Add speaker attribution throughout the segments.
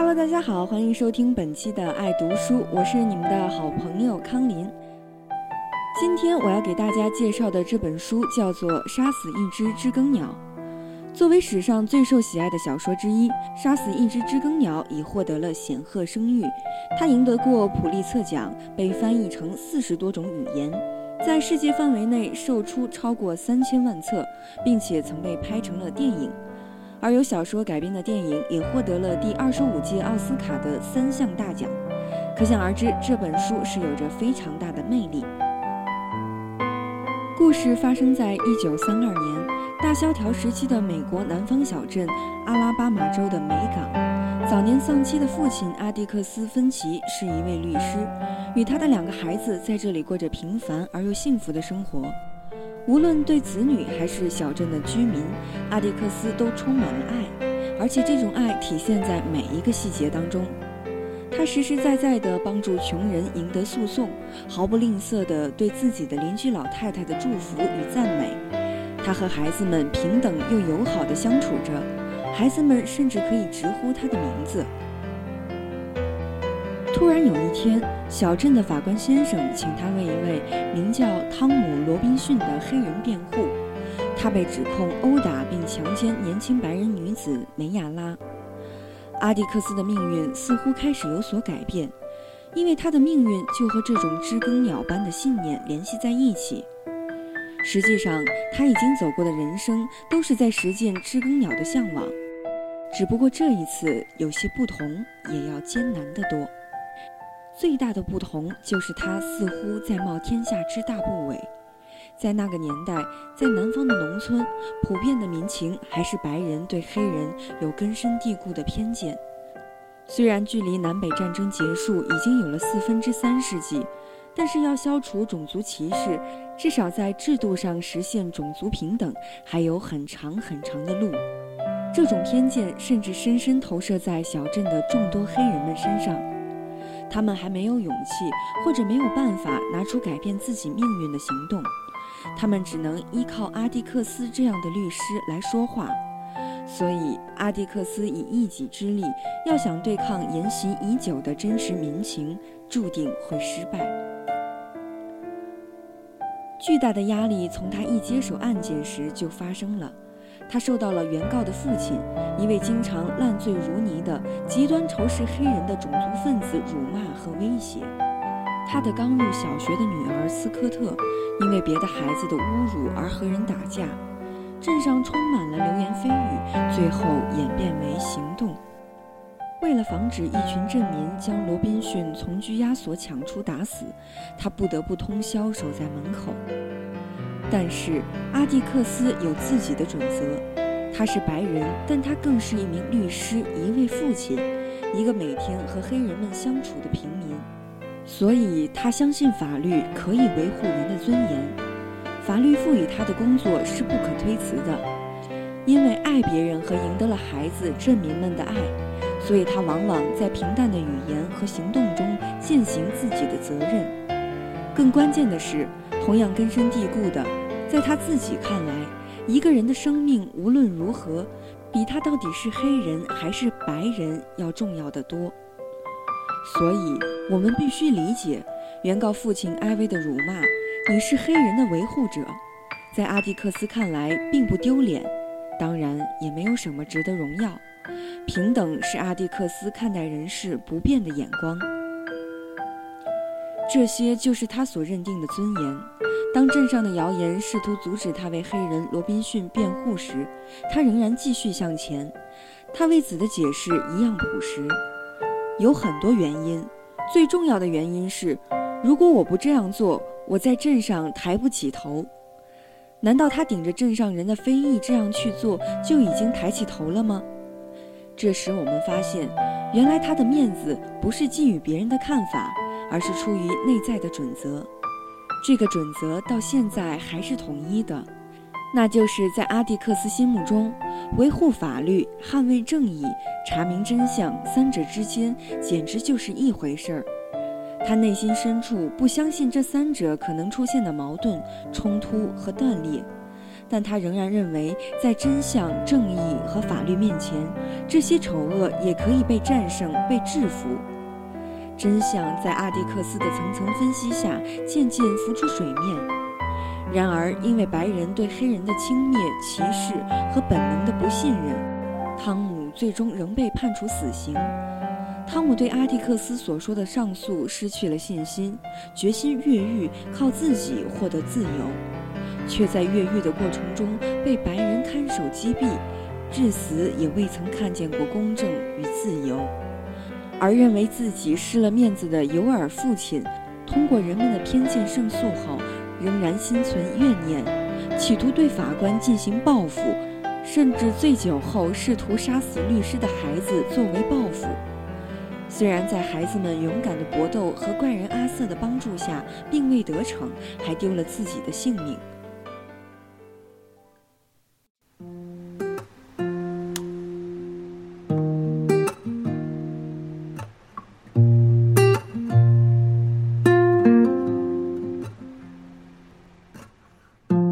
Speaker 1: 大家好，欢迎收听本期的《爱读书》，我是你们的好朋友康林。今天我要给大家介绍的这本书叫做《杀死一只知更鸟》。作为史上最受喜爱的小说之一，《杀死一只知更鸟》已获得了显赫声誉。它赢得过普利策奖，被翻译成四十多种语言，在世界范围内售出超过三千万册，并且曾被拍成了电影。而由小说改编的电影也获得了第二十五届奥斯卡的三项大奖，可想而知，这本书是有着非常大的魅力。故事发生在一九三二年大萧条时期的美国南方小镇阿拉巴马州的梅港。早年丧妻的父亲阿迪克斯·芬奇是一位律师，与他的两个孩子在这里过着平凡而又幸福的生活。无论对子女还是小镇的居民，阿迪克斯都充满了爱，而且这种爱体现在每一个细节当中。他实实在在地帮助穷人赢得诉讼，毫不吝啬地对自己的邻居老太太的祝福与赞美。他和孩子们平等又友好地相处着，孩子们甚至可以直呼他的名字。突然有一天，小镇的法官先生请他为一位名叫汤姆·罗宾逊的黑人辩护。他被指控殴打并强奸年轻白人女子梅亚拉。阿迪克斯的命运似乎开始有所改变，因为他的命运就和这种知更鸟般的信念联系在一起。实际上，他已经走过的人生都是在实践知更鸟的向往，只不过这一次有些不同，也要艰难得多。最大的不同就是他似乎在冒天下之大不韪。在那个年代，在南方的农村，普遍的民情还是白人对黑人有根深蒂固的偏见。虽然距离南北战争结束已经有了四分之三世纪，但是要消除种族歧视，至少在制度上实现种族平等，还有很长很长的路。这种偏见甚至深深投射在小镇的众多黑人们身上。他们还没有勇气，或者没有办法拿出改变自己命运的行动，他们只能依靠阿蒂克斯这样的律师来说话。所以，阿蒂克斯以一己之力要想对抗沿袭已久的真实民情，注定会失败。巨大的压力从他一接手案件时就发生了。他受到了原告的父亲，一位经常烂醉如泥的极端仇视黑人的种族分子辱骂和威胁。他的刚入小学的女儿斯科特，因为别的孩子的侮辱而和人打架。镇上充满了流言蜚语，最后演变为行动。为了防止一群镇民将罗宾逊从拘押所抢出打死，他不得不通宵守在门口。但是阿蒂克斯有自己的准则，他是白人，但他更是一名律师，一位父亲，一个每天和黑人们相处的平民，所以他相信法律可以维护人的尊严，法律赋予他的工作是不可推辞的，因为爱别人和赢得了孩子镇民们的爱，所以他往往在平淡的语言和行动中践行自己的责任。更关键的是，同样根深蒂固的。在他自己看来，一个人的生命无论如何，比他到底是黑人还是白人要重要的多。所以，我们必须理解原告父亲艾薇的辱骂。你是黑人的维护者，在阿迪克斯看来并不丢脸，当然也没有什么值得荣耀。平等是阿迪克斯看待人事不变的眼光。这些就是他所认定的尊严。当镇上的谣言试图阻止他为黑人罗宾逊辩护时，他仍然继续向前。他为此的解释一样朴实，有很多原因。最重要的原因是，如果我不这样做，我在镇上抬不起头。难道他顶着镇上人的非议这样去做，就已经抬起头了吗？这时我们发现，原来他的面子不是基于别人的看法，而是出于内在的准则。这个准则到现在还是统一的，那就是在阿蒂克斯心目中，维护法律、捍卫正义、查明真相三者之间简直就是一回事儿。他内心深处不相信这三者可能出现的矛盾、冲突和断裂，但他仍然认为，在真相、正义和法律面前，这些丑恶也可以被战胜、被制服。真相在阿迪克斯的层层分析下渐渐浮出水面。然而，因为白人对黑人的轻蔑、歧视和本能的不信任，汤姆最终仍被判处死刑。汤姆对阿迪克斯所说的上诉失去了信心，决心越狱，靠自己获得自由，却在越狱的过程中被白人看守击毙，至死也未曾看见过公正与自由。而认为自己失了面子的尤尔父亲，通过人们的偏见胜诉后，仍然心存怨念，企图对法官进行报复，甚至醉酒后试图杀死律师的孩子作为报复。虽然在孩子们勇敢的搏斗和怪人阿瑟的帮助下，并未得逞，还丢了自己的性命。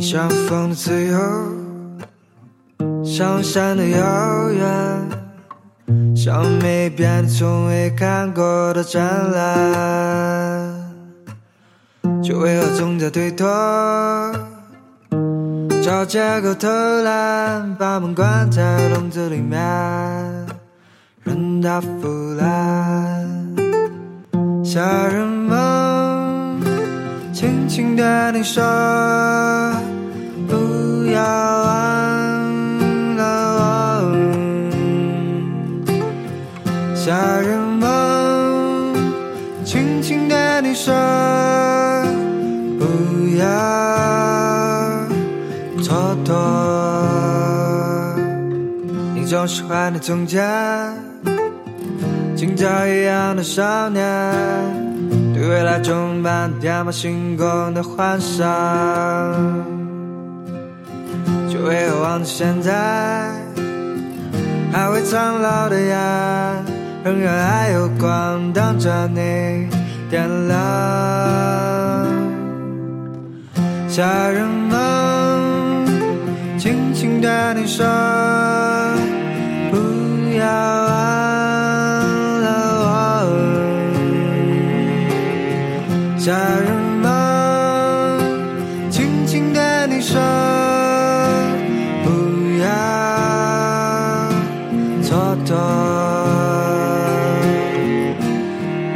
Speaker 2: 像风的自由，像山的遥远。像没变、从未看过的展览，却为何总在推脱？找借口偷懒，把门关在笼子里面，任它腐烂。夏日梦，轻轻对你说，从前，今朝一样的少年，对未来充满天马行空的幻想，却为何忘记现在还未苍老的眼？仍然还有光等着你点亮。夏日梦，轻轻对你说，要忘了我。夏日梦，轻轻对你说，不要蹉跎。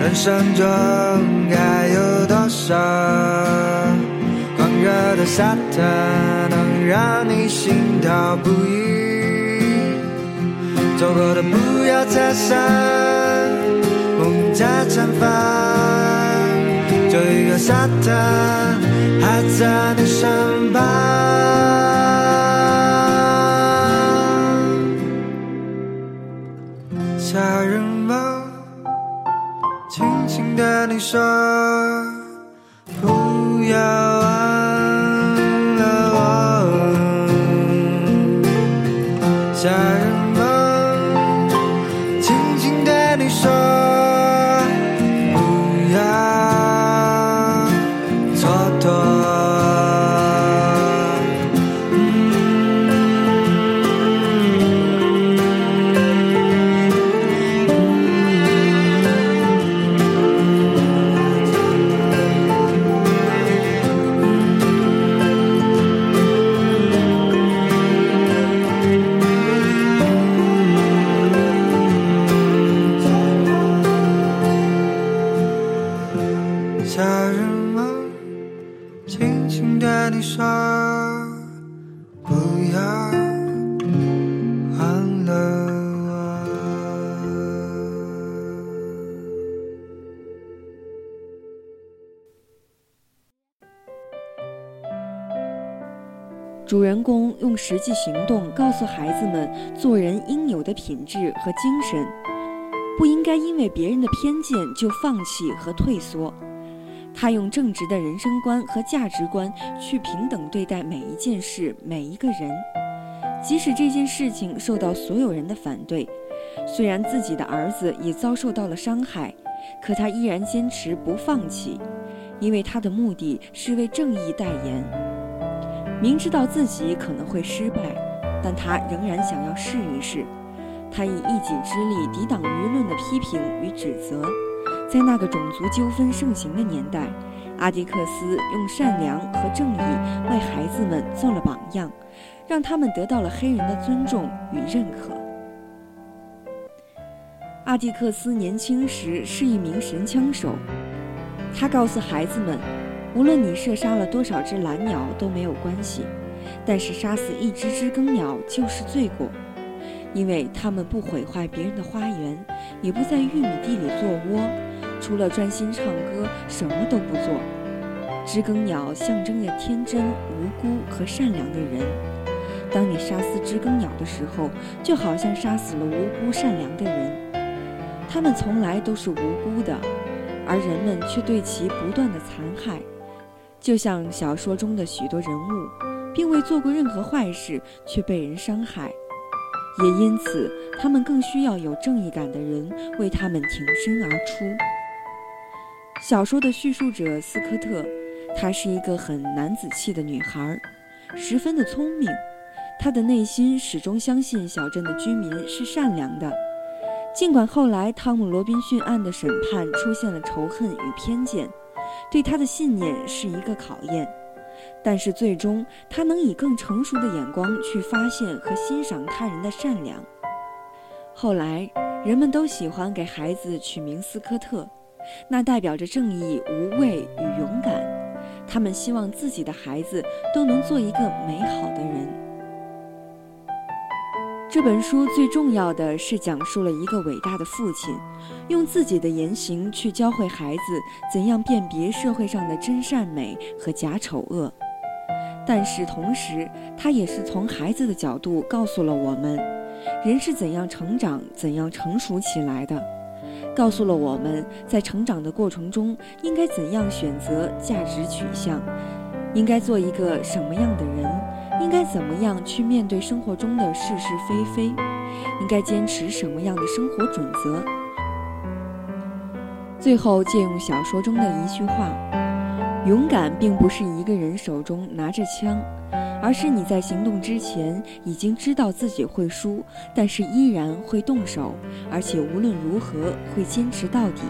Speaker 2: 人生中该有多少狂热的夏天，能让你心跳不已？走过的不要再闪，梦在绽放。就一个沙滩还在你身旁，夏日梦。轻轻对你说，不要
Speaker 1: 主人公用实际行动告诉孩子们做人应有的品质和精神，不应该因为别人的偏见就放弃和退缩。他用正直的人生观和价值观去平等对待每一件事、每一个人，即使这件事情受到所有人的反对，虽然自己的儿子也遭受到了伤害，可他依然坚持不放弃，因为他的目的是为正义代言。明知道自己可能会失败，但他仍然想要试一试。他以一己之力抵挡舆论的批评与指责。在那个种族纠纷盛行的年代，阿迪克斯用善良和正义为孩子们做了榜样，让他们得到了黑人的尊重与认可。阿迪克斯年轻时是一名神枪手，他告诉孩子们，无论你射杀了多少只蓝鸟都没有关系，但是杀死一只知更鸟就是罪过，因为它们不毁坏别人的花园，也不在玉米地里做窝。除了专心唱歌，什么都不做。知更鸟象征着天真、无辜和善良的人。当你杀死知更鸟的时候，就好像杀死了无辜善良的人。他们从来都是无辜的，而人们却对其不断的残害。就像小说中的许多人物，并未做过任何坏事，却被人伤害。也因此，他们更需要有正义感的人为他们挺身而出。小说的叙述者斯科特，她是一个很男子气的女孩，十分的聪明。她的内心始终相信小镇的居民是善良的，尽管后来汤姆·罗宾逊案的审判出现了仇恨与偏见，对他的信念是一个考验。但是最终，他能以更成熟的眼光去发现和欣赏他人的善良。后来，人们都喜欢给孩子取名斯科特。那代表着正义、无畏与勇敢。他们希望自己的孩子都能做一个美好的人。这本书最重要的是讲述了一个伟大的父亲，用自己的言行去教会孩子怎样辨别社会上的真善美和假丑恶。但是同时，他也是从孩子的角度告诉了我们，人是怎样成长、怎样成熟起来的。告诉了我们在成长的过程中应该怎样选择价值取向，应该做一个什么样的人，应该怎么样去面对生活中的是是非非，应该坚持什么样的生活准则。最后借用小说中的一句话：“勇敢并不是一个人手中拿着枪。”而是你在行动之前已经知道自己会输，但是依然会动手，而且无论如何会坚持到底。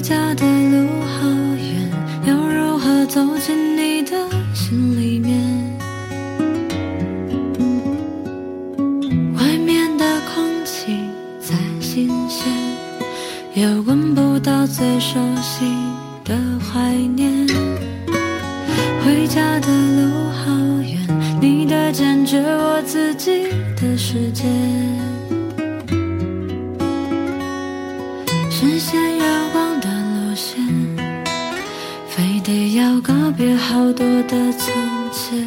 Speaker 3: 回家的路好远，要如何走进你的心里面？外面的空气再
Speaker 4: 新鲜，也闻不到最熟悉的怀念。
Speaker 3: 回家的路好远，你的坚决，我自己的世界。视线遥远。线，非得要告别好多的从前。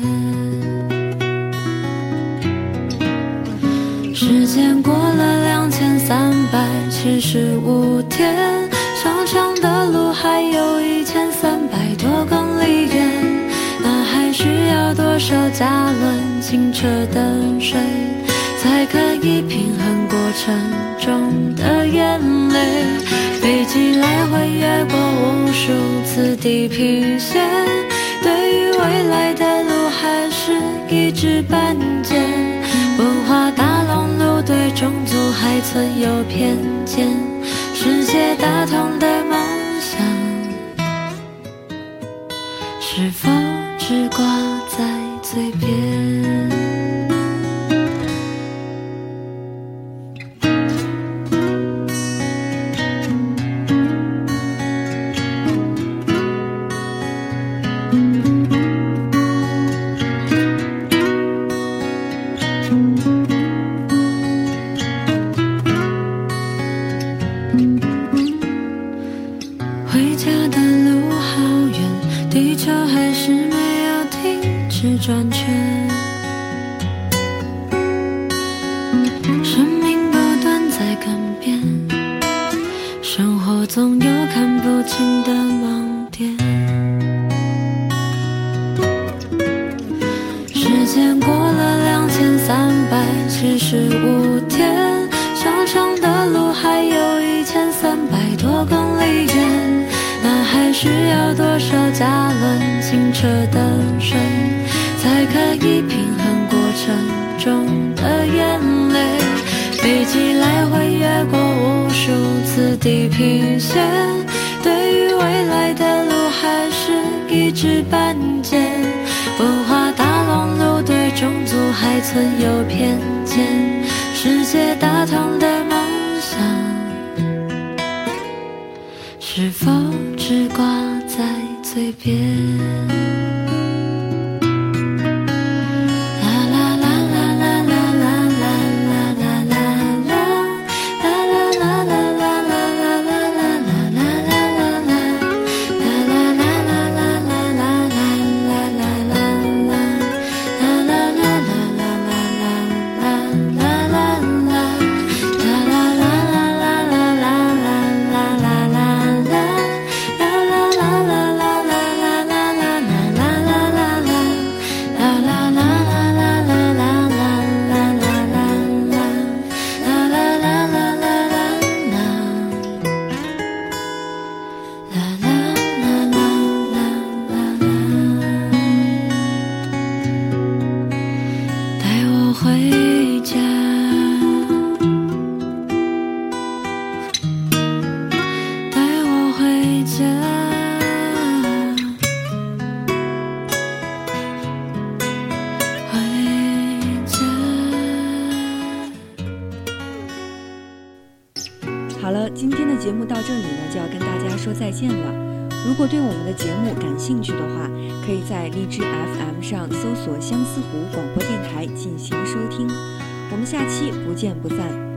Speaker 4: 时间过了两千三百七十五天，长长的路还有一千三百多公里远，那还需要多少加仑清澈的水，才可以平衡过程？中的眼泪，飞机来回越过无数次地平线，对于未来的路还是一知半解。文化大熔炉，对种族还存有偏见，世界大同的梦想。是否只挂在嘴边？
Speaker 3: 百七十五天，上长的路还有一千三百多公里远，那还需要多少加仑清澈的水，才可以平衡过程中的眼泪？飞机来回越过无数次地平线，对于未来的路还是一知半解。还存有偏见，世界大同的梦想，是否节目到这里呢，就要跟大家说再见了。如果对我们的节目感兴趣的话，可以在荔枝 FM 上搜索相思湖广播电台进行收听。我们下期不见不散。